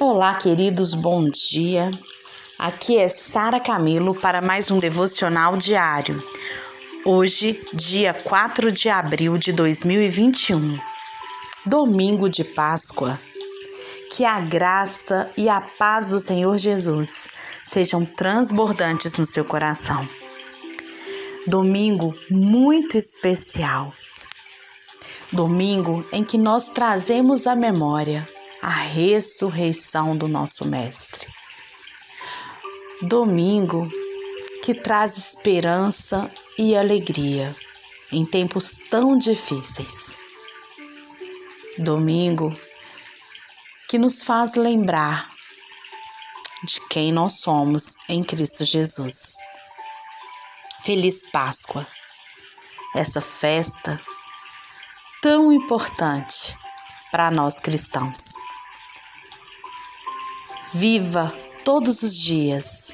Olá, queridos, bom dia. Aqui é Sara Camilo para mais um devocional diário. Hoje, dia 4 de abril de 2021, domingo de Páscoa. Que a graça e a paz do Senhor Jesus sejam transbordantes no seu coração. Domingo muito especial. Domingo em que nós trazemos à memória a ressurreição do nosso Mestre. Domingo que traz esperança e alegria em tempos tão difíceis. Domingo que nos faz lembrar de quem nós somos em Cristo Jesus. Feliz Páscoa! Essa festa tão importante para nós cristãos. Viva todos os dias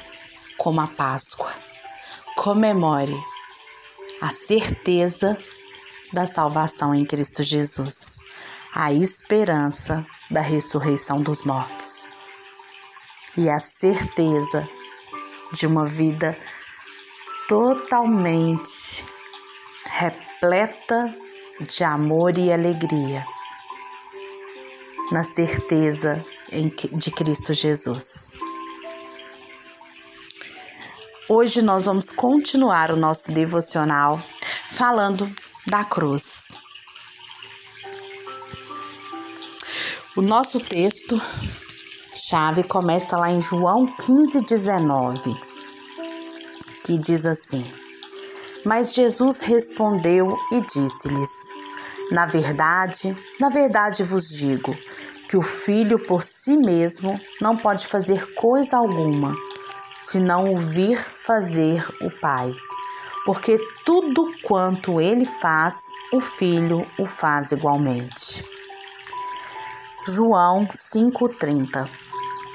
como a Páscoa. Comemore a certeza da salvação em Cristo Jesus, a esperança da ressurreição dos mortos e a certeza de uma vida totalmente repleta de amor e alegria, na certeza de Cristo Jesus. Hoje nós vamos continuar o nosso devocional falando da cruz. O nosso texto chave começa lá em João 15, 19, que diz assim: Mas Jesus respondeu e disse-lhes: Na verdade, na verdade vos digo que o filho por si mesmo não pode fazer coisa alguma, se não ouvir fazer o pai. Porque tudo quanto ele faz, o filho o faz igualmente. João 5:30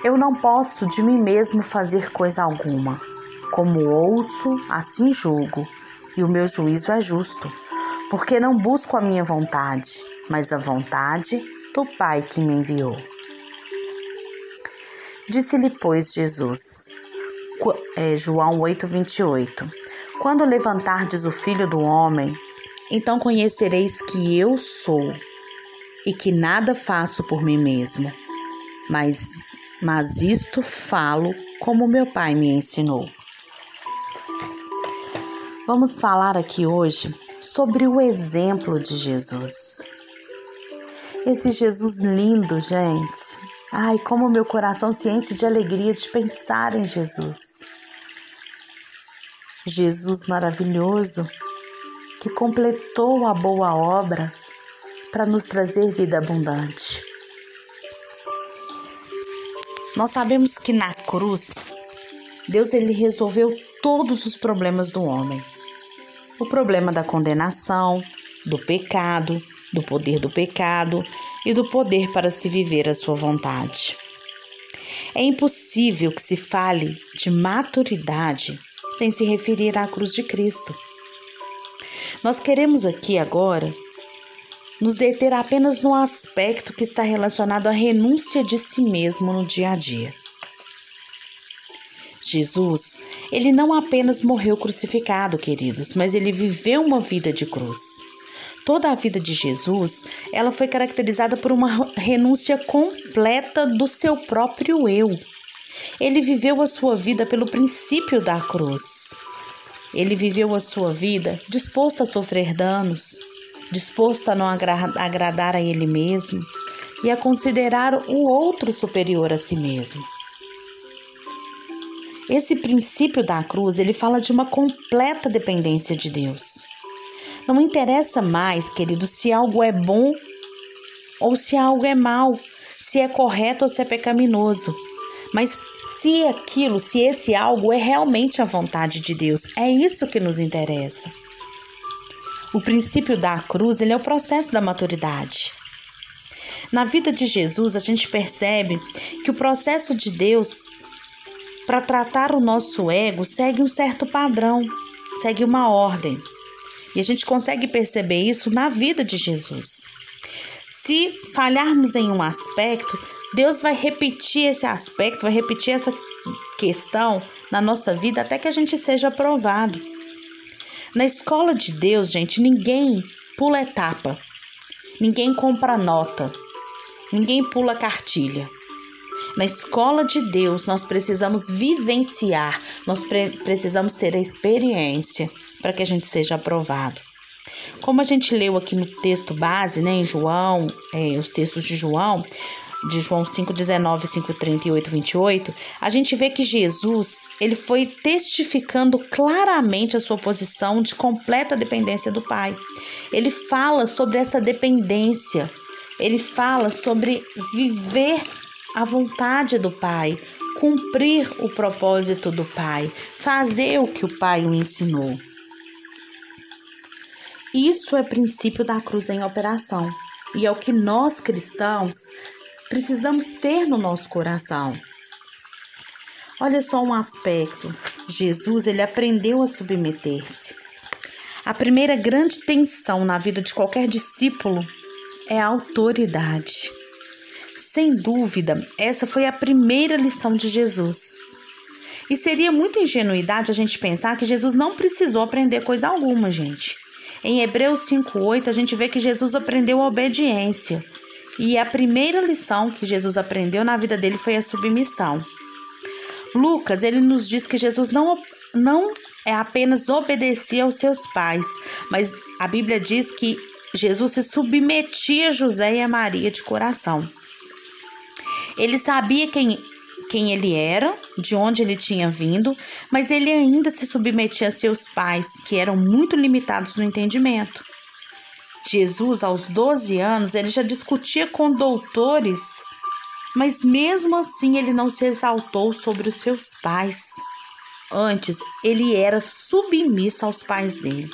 Eu não posso de mim mesmo fazer coisa alguma. Como ouço, assim julgo, e o meu juízo é justo, porque não busco a minha vontade, mas a vontade do Pai que me enviou. Disse-lhe, pois, Jesus, é, João 8, 28, Quando levantardes o Filho do Homem, então conhecereis que eu sou e que nada faço por mim mesmo, mas, mas isto falo como meu Pai me ensinou. Vamos falar aqui hoje sobre o exemplo de Jesus. Esse Jesus lindo, gente. Ai, como meu coração se enche de alegria de pensar em Jesus. Jesus maravilhoso que completou a boa obra para nos trazer vida abundante. Nós sabemos que na cruz Deus ele resolveu todos os problemas do homem. O problema da condenação, do pecado, do poder do pecado e do poder para se viver a sua vontade. É impossível que se fale de maturidade sem se referir à cruz de Cristo. Nós queremos aqui agora nos deter apenas no aspecto que está relacionado à renúncia de si mesmo no dia a dia. Jesus, ele não apenas morreu crucificado, queridos, mas ele viveu uma vida de cruz. Toda a vida de Jesus, ela foi caracterizada por uma renúncia completa do seu próprio eu. Ele viveu a sua vida pelo princípio da cruz. Ele viveu a sua vida disposto a sofrer danos, disposto a não agradar a ele mesmo e a considerar o outro superior a si mesmo. Esse princípio da cruz, ele fala de uma completa dependência de Deus. Não interessa mais, querido, se algo é bom ou se algo é mal, se é correto ou se é pecaminoso. Mas se aquilo, se esse algo é realmente a vontade de Deus, é isso que nos interessa. O princípio da cruz, ele é o processo da maturidade. Na vida de Jesus, a gente percebe que o processo de Deus para tratar o nosso ego segue um certo padrão, segue uma ordem. E a gente consegue perceber isso na vida de Jesus. Se falharmos em um aspecto, Deus vai repetir esse aspecto, vai repetir essa questão na nossa vida até que a gente seja aprovado. Na escola de Deus, gente, ninguém pula etapa, ninguém compra nota, ninguém pula cartilha. Na escola de Deus, nós precisamos vivenciar, nós pre precisamos ter a experiência para que a gente seja aprovado. Como a gente leu aqui no texto base, né, em João, é, os textos de João, de João 5:19, 5:30 e 8:28, a gente vê que Jesus, ele foi testificando claramente a sua posição de completa dependência do Pai. Ele fala sobre essa dependência. Ele fala sobre viver a vontade do Pai, cumprir o propósito do Pai, fazer o que o Pai o ensinou. Isso é princípio da cruz em operação e é o que nós cristãos precisamos ter no nosso coração. Olha só um aspecto. Jesus, ele aprendeu a submeter-se. A primeira grande tensão na vida de qualquer discípulo é a autoridade. Sem dúvida, essa foi a primeira lição de Jesus. E seria muita ingenuidade a gente pensar que Jesus não precisou aprender coisa alguma, gente. Em Hebreus 5:8 a gente vê que Jesus aprendeu a obediência. E a primeira lição que Jesus aprendeu na vida dele foi a submissão. Lucas, ele nos diz que Jesus não, não é apenas obedecia aos seus pais, mas a Bíblia diz que Jesus se submetia a José e a Maria de coração. Ele sabia quem quem ele era, de onde ele tinha vindo, mas ele ainda se submetia a seus pais, que eram muito limitados no entendimento. Jesus, aos 12 anos, ele já discutia com doutores, mas mesmo assim ele não se exaltou sobre os seus pais. Antes, ele era submisso aos pais dele.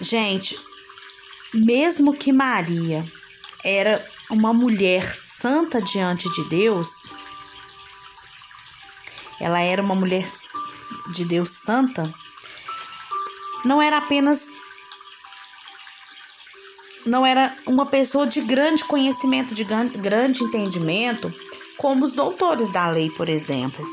Gente, mesmo que Maria era uma mulher santa diante de Deus, ela era uma mulher de Deus santa, não era apenas não era uma pessoa de grande conhecimento, de grande entendimento, como os doutores da lei, por exemplo.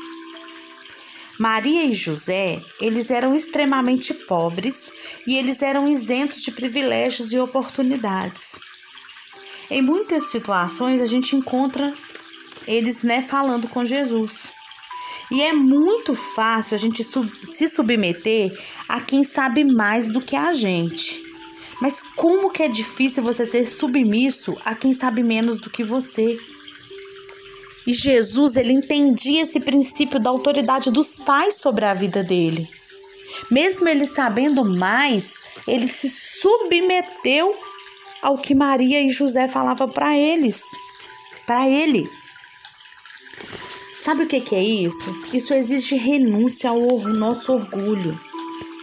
Maria e José, eles eram extremamente pobres e eles eram isentos de privilégios e oportunidades. Em muitas situações a gente encontra eles, né, falando com Jesus. E é muito fácil a gente sub se submeter a quem sabe mais do que a gente. Mas como que é difícil você ser submisso a quem sabe menos do que você? E Jesus, ele entendia esse princípio da autoridade dos pais sobre a vida dele. Mesmo ele sabendo mais, ele se submeteu ao que Maria e José falavam para eles, para ele. Sabe o que, que é isso? Isso exige renúncia ao nosso orgulho,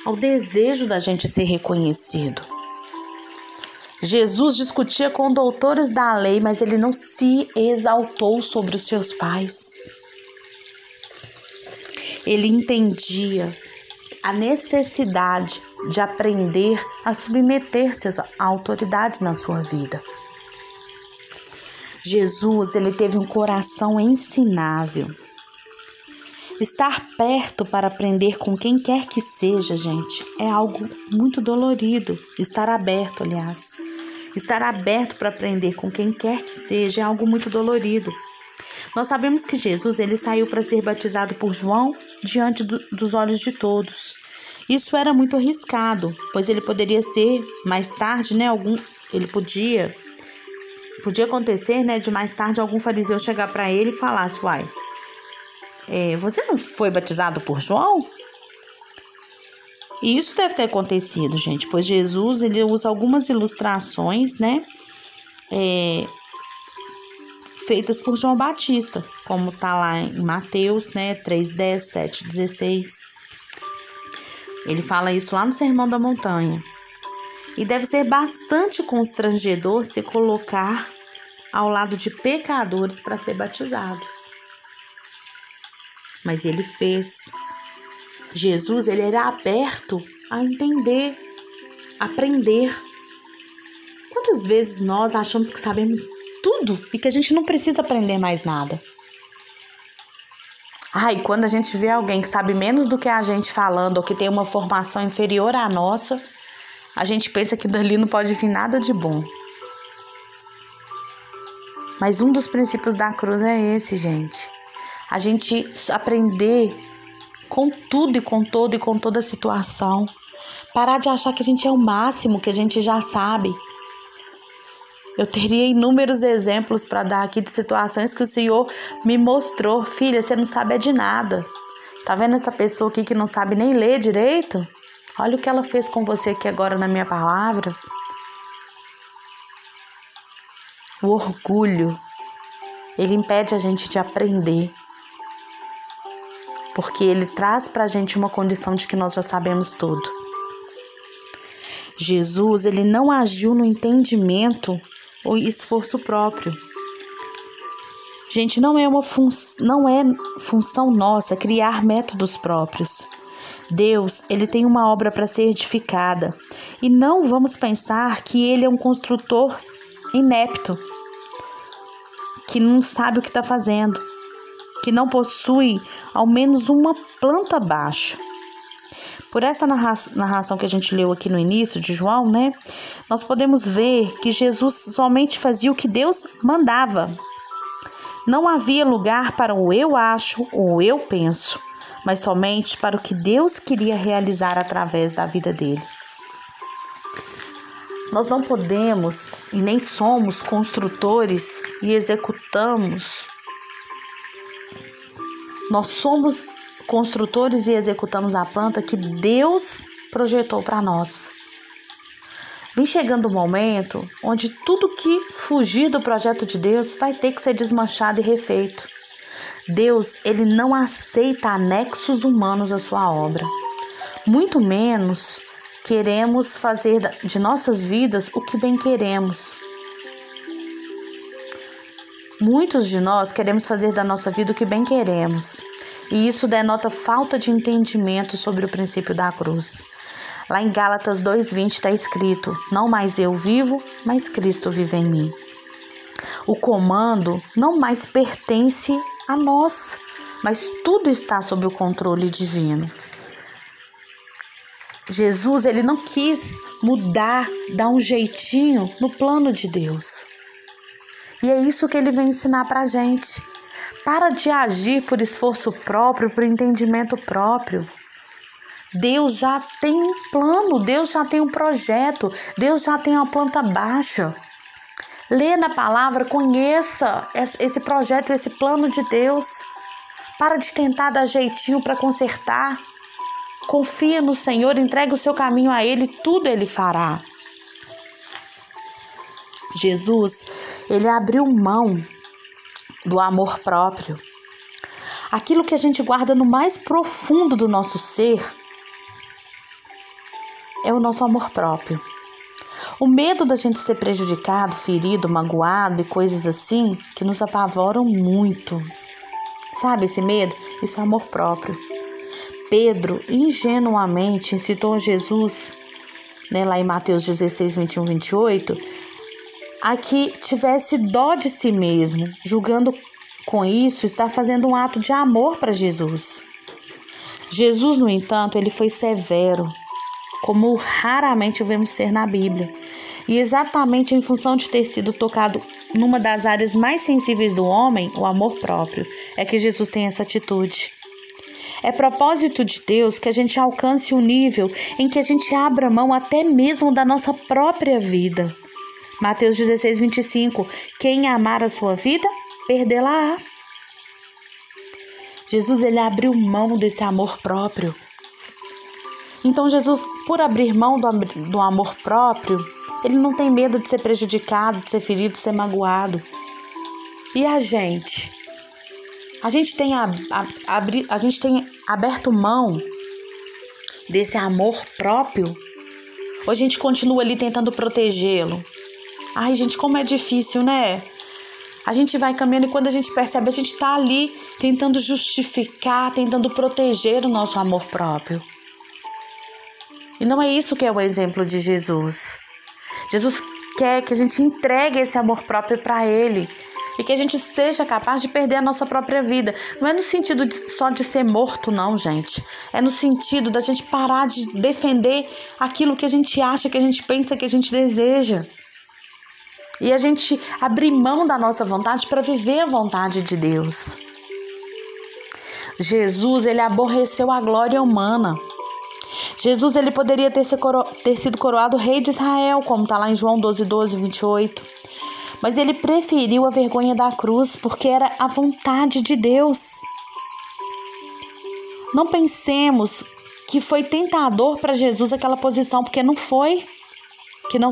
ao desejo da gente ser reconhecido. Jesus discutia com doutores da lei, mas ele não se exaltou sobre os seus pais. Ele entendia a necessidade de aprender a submeter-se às autoridades na sua vida. Jesus, ele teve um coração ensinável. Estar perto para aprender com quem quer que seja, gente, é algo muito dolorido. Estar aberto, aliás. Estar aberto para aprender com quem quer que seja é algo muito dolorido. Nós sabemos que Jesus ele saiu para ser batizado por João diante do, dos olhos de todos. Isso era muito arriscado, pois ele poderia ser mais tarde, né? Algum, ele podia podia acontecer, né, de mais tarde algum fariseu chegar para ele e falar: uai, é, você não foi batizado por João? E isso deve ter acontecido, gente, pois Jesus ele usa algumas ilustrações, né, é, feitas por João Batista, como tá lá em Mateus, né, 3:10, 7:16. Ele fala isso lá no Sermão da Montanha. E deve ser bastante constrangedor se colocar ao lado de pecadores para ser batizado. Mas ele fez. Jesus, ele era aberto a entender, aprender. Quantas vezes nós achamos que sabemos tudo e que a gente não precisa aprender mais nada? Ai, quando a gente vê alguém que sabe menos do que a gente falando ou que tem uma formação inferior à nossa, a gente pensa que dali não pode vir nada de bom. Mas um dos princípios da cruz é esse, gente. A gente aprender com tudo e com todo e com toda a situação. Parar de achar que a gente é o máximo, que a gente já sabe. Eu teria inúmeros exemplos para dar aqui de situações que o Senhor me mostrou. Filha, você não sabe é de nada. Tá vendo essa pessoa aqui que não sabe nem ler direito? Olha o que ela fez com você aqui agora na minha palavra. O orgulho, ele impede a gente de aprender. Porque ele traz para a gente uma condição de que nós já sabemos tudo. Jesus, ele não agiu no entendimento ou esforço próprio. Gente, não é uma fun não é função nossa criar métodos próprios. Deus, ele tem uma obra para ser edificada, e não vamos pensar que ele é um construtor inepto, que não sabe o que está fazendo, que não possui ao menos uma planta baixa. Por essa narração que a gente leu aqui no início de João, né? Nós podemos ver que Jesus somente fazia o que Deus mandava. Não havia lugar para o eu acho ou eu penso, mas somente para o que Deus queria realizar através da vida dele. Nós não podemos e nem somos construtores e executamos. Nós somos construtores e executamos a planta que Deus projetou para nós. Vem chegando o um momento onde tudo que fugir do projeto de Deus vai ter que ser desmanchado e refeito. Deus, ele não aceita anexos humanos à sua obra. Muito menos queremos fazer de nossas vidas o que bem queremos. Muitos de nós queremos fazer da nossa vida o que bem queremos. E isso denota falta de entendimento sobre o princípio da cruz. Lá em Gálatas 2:20 está escrito: Não mais eu vivo, mas Cristo vive em mim. O comando não mais pertence a nós, mas tudo está sob o controle divino. Jesus, ele não quis mudar, dar um jeitinho no plano de Deus. E é isso que ele vem ensinar para a gente. Para de agir por esforço próprio, por entendimento próprio. Deus já tem um plano, Deus já tem um projeto, Deus já tem uma planta baixa. Lê na palavra, conheça esse projeto, esse plano de Deus. Para de tentar dar jeitinho para consertar. Confia no Senhor, entrega o seu caminho a Ele, tudo Ele fará. Jesus, ele abriu mão do amor próprio. Aquilo que a gente guarda no mais profundo do nosso ser é o nosso amor próprio. O medo da gente ser prejudicado, ferido, magoado e coisas assim que nos apavoram muito. Sabe esse medo? Isso é amor próprio. Pedro ingenuamente incitou Jesus, né, lá em Mateus 16, 21, 28, a que tivesse dó de si mesmo, julgando com isso estar fazendo um ato de amor para Jesus. Jesus, no entanto, ele foi severo, como raramente vemos ser na Bíblia. E exatamente em função de ter sido tocado numa das áreas mais sensíveis do homem, o amor próprio, é que Jesus tem essa atitude. É propósito de Deus que a gente alcance o um nível em que a gente abra mão até mesmo da nossa própria vida Mateus 16, 25. Quem amar a sua vida, perdê-la-á. Jesus ele abriu mão desse amor próprio. Então Jesus, por abrir mão do, do amor próprio, ele não tem medo de ser prejudicado, de ser ferido, de ser magoado. E a gente? A gente tem, a, a, abri, a gente tem aberto mão desse amor próprio? Ou a gente continua ali tentando protegê-lo? Ai, gente, como é difícil, né? A gente vai caminhando e quando a gente percebe, a gente está ali tentando justificar, tentando proteger o nosso amor próprio. E não é isso que é o exemplo de Jesus. Jesus quer que a gente entregue esse amor próprio para Ele e que a gente seja capaz de perder a nossa própria vida. Não é no sentido de, só de ser morto, não, gente. É no sentido da gente parar de defender aquilo que a gente acha, que a gente pensa, que a gente deseja. E a gente abrir mão da nossa vontade para viver a vontade de Deus. Jesus, ele aborreceu a glória humana. Jesus, ele poderia ter, ter sido coroado rei de Israel, como está lá em João 12, 12, 28. Mas ele preferiu a vergonha da cruz porque era a vontade de Deus. Não pensemos que foi tentador para Jesus aquela posição, porque não foi. Que não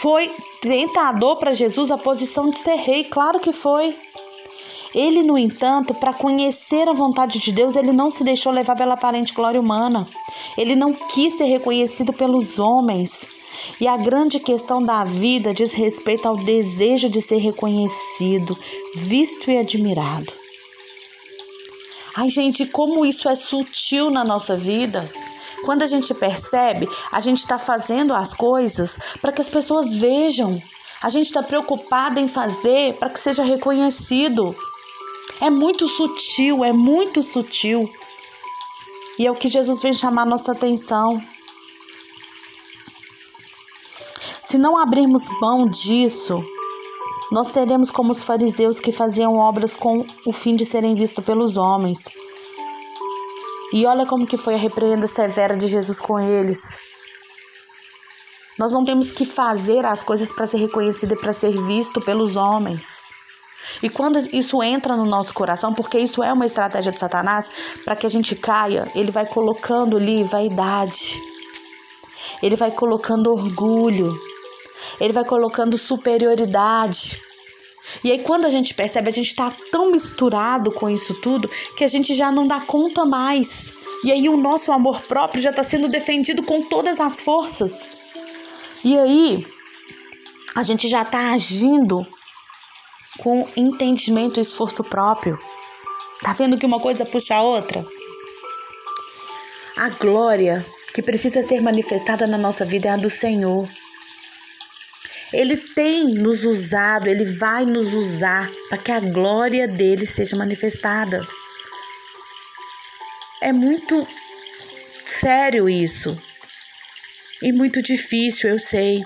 foi tentador para Jesus a posição de ser rei, claro que foi. Ele, no entanto, para conhecer a vontade de Deus, ele não se deixou levar pela aparente glória humana. Ele não quis ser reconhecido pelos homens. E a grande questão da vida diz respeito ao desejo de ser reconhecido, visto e admirado. Ai, gente, como isso é sutil na nossa vida. Quando a gente percebe, a gente está fazendo as coisas para que as pessoas vejam. A gente está preocupada em fazer para que seja reconhecido. É muito sutil, é muito sutil. E é o que Jesus vem chamar nossa atenção. Se não abrirmos mão disso, nós seremos como os fariseus que faziam obras com o fim de serem vistos pelos homens. E olha como que foi a repreenda severa de Jesus com eles. Nós não temos que fazer as coisas para ser reconhecido e para ser visto pelos homens. E quando isso entra no nosso coração, porque isso é uma estratégia de Satanás, para que a gente caia, ele vai colocando ali vaidade, ele vai colocando orgulho, ele vai colocando superioridade. E aí, quando a gente percebe, a gente está tão misturado com isso tudo que a gente já não dá conta mais. E aí, o nosso amor próprio já está sendo defendido com todas as forças. E aí, a gente já está agindo com entendimento e esforço próprio. Tá vendo que uma coisa puxa a outra? A glória que precisa ser manifestada na nossa vida é a do Senhor. Ele tem nos usado, ele vai nos usar para que a glória dele seja manifestada. É muito sério isso. E muito difícil, eu sei.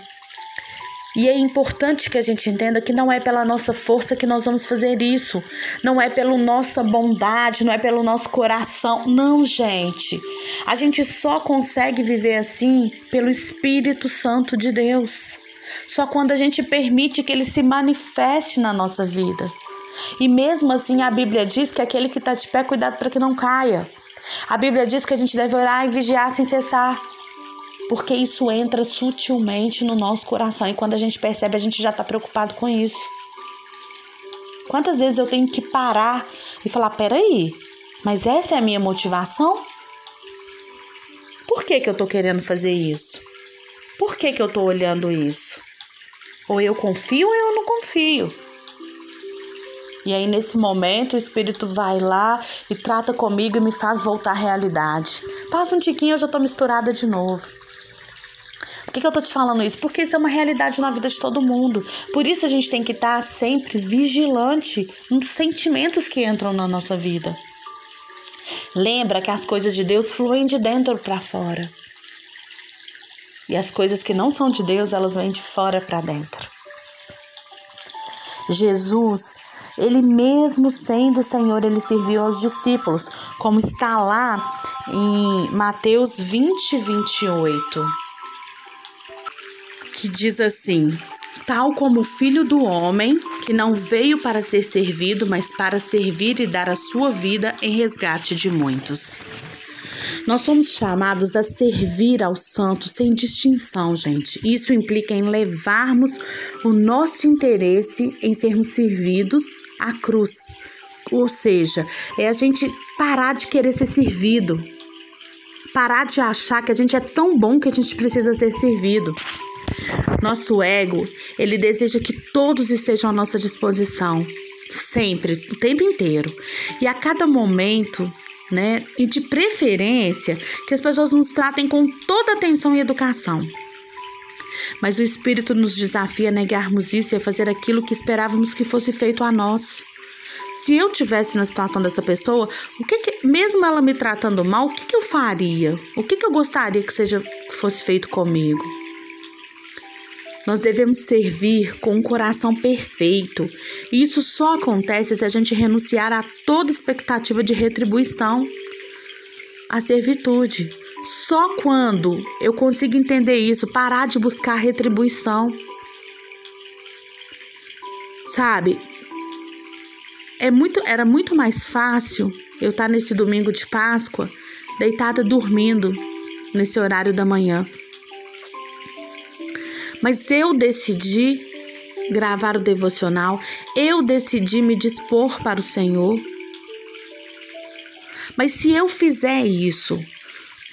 E é importante que a gente entenda que não é pela nossa força que nós vamos fazer isso, não é pela nossa bondade, não é pelo nosso coração. Não, gente. A gente só consegue viver assim pelo Espírito Santo de Deus. Só quando a gente permite que ele se manifeste na nossa vida. E mesmo assim, a Bíblia diz que aquele que está de pé, cuidado para que não caia. A Bíblia diz que a gente deve orar e vigiar sem cessar porque isso entra sutilmente no nosso coração e quando a gente percebe, a gente já está preocupado com isso. Quantas vezes eu tenho que parar e falar: peraí, mas essa é a minha motivação? Por que, que eu estou querendo fazer isso? Por que, que eu estou olhando isso? Ou eu confio ou eu não confio. E aí, nesse momento, o Espírito vai lá e trata comigo e me faz voltar à realidade. Passa um tiquinho, eu já estou misturada de novo. Por que, que eu tô te falando isso? Porque isso é uma realidade na vida de todo mundo. Por isso a gente tem que estar sempre vigilante nos sentimentos que entram na nossa vida. Lembra que as coisas de Deus fluem de dentro para fora. E as coisas que não são de Deus, elas vêm de fora para dentro. Jesus, ele mesmo sendo Senhor, ele serviu aos discípulos, como está lá em Mateus 20, 28 que diz assim: Tal como o filho do homem, que não veio para ser servido, mas para servir e dar a sua vida em resgate de muitos. Nós somos chamados a servir ao santo sem distinção, gente. Isso implica em levarmos o nosso interesse em sermos servidos à cruz. Ou seja, é a gente parar de querer ser servido, parar de achar que a gente é tão bom que a gente precisa ser servido. Nosso ego, ele deseja que todos estejam à nossa disposição, sempre, o tempo inteiro. E a cada momento, né, e de preferência, que as pessoas nos tratem com toda atenção e educação. Mas o Espírito nos desafia a negarmos isso e a fazer aquilo que esperávamos que fosse feito a nós. Se eu tivesse na situação dessa pessoa, o que, que mesmo ela me tratando mal, o que, que eu faria? O que, que eu gostaria que seja que fosse feito comigo? Nós devemos servir com um coração perfeito. E isso só acontece se a gente renunciar a toda expectativa de retribuição, a servitude. Só quando eu consigo entender isso, parar de buscar retribuição. Sabe? É muito, era muito mais fácil eu estar nesse domingo de Páscoa deitada dormindo nesse horário da manhã. Mas eu decidi gravar o devocional, eu decidi me dispor para o Senhor. Mas se eu fizer isso,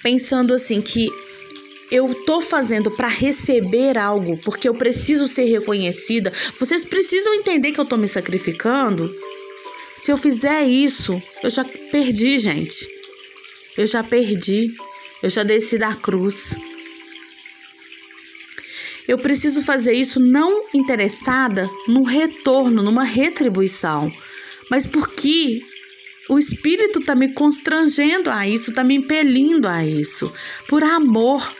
pensando assim que eu tô fazendo para receber algo, porque eu preciso ser reconhecida, vocês precisam entender que eu tô me sacrificando. Se eu fizer isso, eu já perdi, gente. Eu já perdi. Eu já desci da cruz. Eu preciso fazer isso não interessada no retorno, numa retribuição, mas porque o Espírito está me constrangendo a isso, está me impelindo a isso, por amor.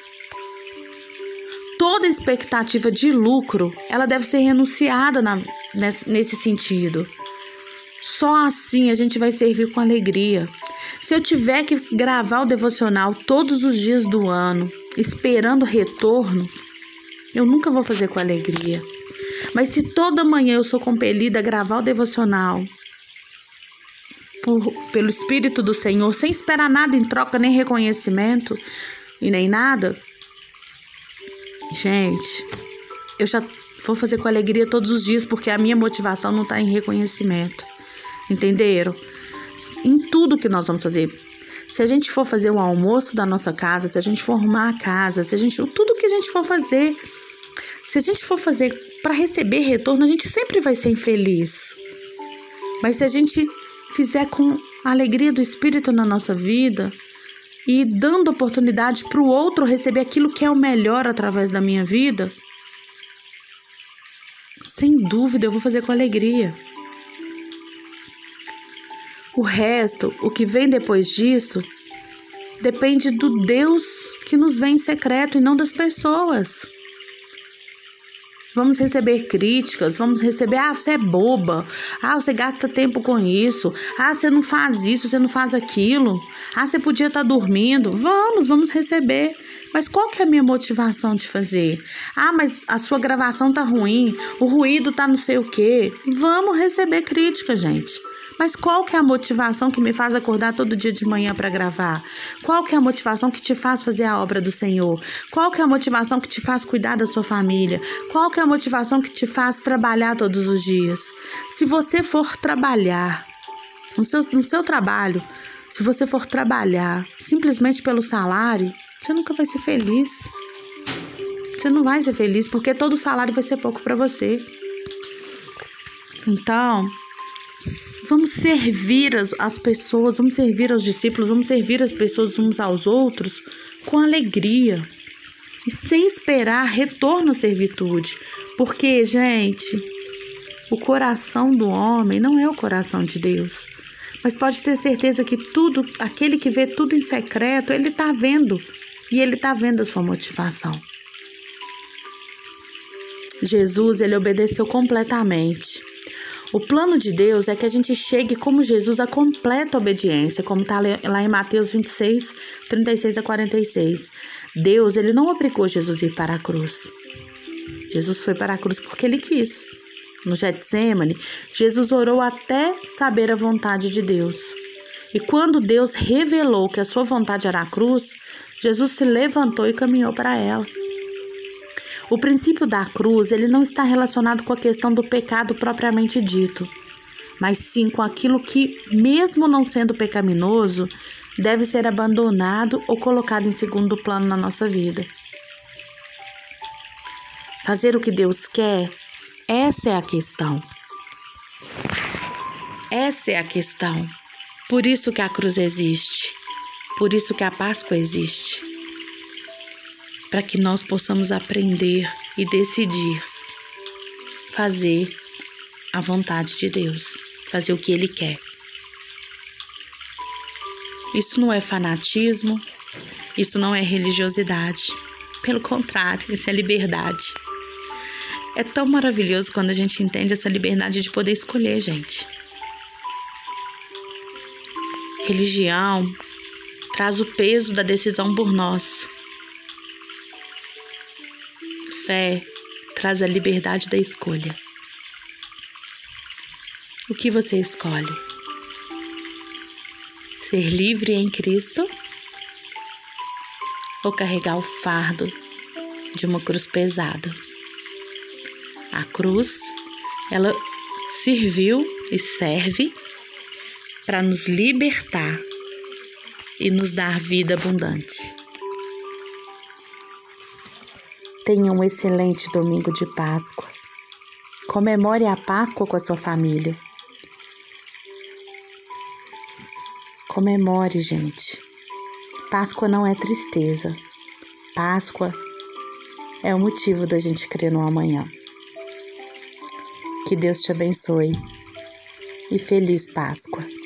Toda expectativa de lucro, ela deve ser renunciada na, nesse, nesse sentido. Só assim a gente vai servir com alegria. Se eu tiver que gravar o devocional todos os dias do ano, esperando retorno, eu nunca vou fazer com alegria. Mas se toda manhã eu sou compelida a gravar o devocional por, pelo Espírito do Senhor, sem esperar nada em troca, nem reconhecimento e nem nada, gente, eu já vou fazer com alegria todos os dias, porque a minha motivação não está em reconhecimento. Entenderam? Em tudo que nós vamos fazer. Se a gente for fazer o almoço da nossa casa, se a gente for arrumar a casa, se a gente tudo que a gente for fazer, se a gente for fazer para receber retorno, a gente sempre vai ser infeliz. Mas se a gente fizer com a alegria do Espírito na nossa vida e dando oportunidade para o outro receber aquilo que é o melhor através da minha vida, sem dúvida eu vou fazer com alegria. O resto, o que vem depois disso, depende do Deus que nos vem em secreto e não das pessoas. Vamos receber críticas, vamos receber, ah, você é boba, ah, você gasta tempo com isso, ah, você não faz isso, você não faz aquilo, ah, você podia estar tá dormindo. Vamos, vamos receber. Mas qual que é a minha motivação de fazer? Ah, mas a sua gravação tá ruim, o ruído tá não sei o quê. Vamos receber crítica, gente. Mas qual que é a motivação que me faz acordar todo dia de manhã para gravar? Qual que é a motivação que te faz fazer a obra do Senhor? Qual que é a motivação que te faz cuidar da sua família? Qual que é a motivação que te faz trabalhar todos os dias? Se você for trabalhar no seu, no seu trabalho, se você for trabalhar simplesmente pelo salário, você nunca vai ser feliz. Você não vai ser feliz porque todo salário vai ser pouco para você. Então, vamos servir as, as pessoas, vamos servir aos discípulos, vamos servir as pessoas uns aos outros com alegria e sem esperar retorno à servitude. Porque, gente, o coração do homem não é o coração de Deus. Mas pode ter certeza que tudo, aquele que vê tudo em secreto, ele está vendo. E ele está vendo a sua motivação. Jesus, ele obedeceu completamente. O plano de Deus é que a gente chegue como Jesus a completa obediência, como está lá em Mateus 26, 36 a 46. Deus, ele não obrigou Jesus a ir para a cruz. Jesus foi para a cruz porque ele quis. No Getsemane, Jesus orou até saber a vontade de Deus. E quando Deus revelou que a sua vontade era a cruz, Jesus se levantou e caminhou para ela. O princípio da cruz, ele não está relacionado com a questão do pecado propriamente dito, mas sim com aquilo que, mesmo não sendo pecaminoso, deve ser abandonado ou colocado em segundo plano na nossa vida. Fazer o que Deus quer, essa é a questão. Essa é a questão. Por isso que a cruz existe. Por isso que a Páscoa existe para que nós possamos aprender e decidir fazer a vontade de Deus, fazer o que Ele quer. Isso não é fanatismo, isso não é religiosidade. Pelo contrário, isso é liberdade. É tão maravilhoso quando a gente entende essa liberdade de poder escolher, gente. Religião traz o peso da decisão por nós. Fé traz a liberdade da escolha. O que você escolhe? ser livre em Cristo ou carregar o fardo de uma cruz pesada. A cruz, ela serviu e serve para nos libertar e nos dar vida abundante. Tenha um excelente domingo de Páscoa. Comemore a Páscoa com a sua família. Comemore, gente. Páscoa não é tristeza. Páscoa é o motivo da gente crer no amanhã. Que Deus te abençoe e feliz Páscoa.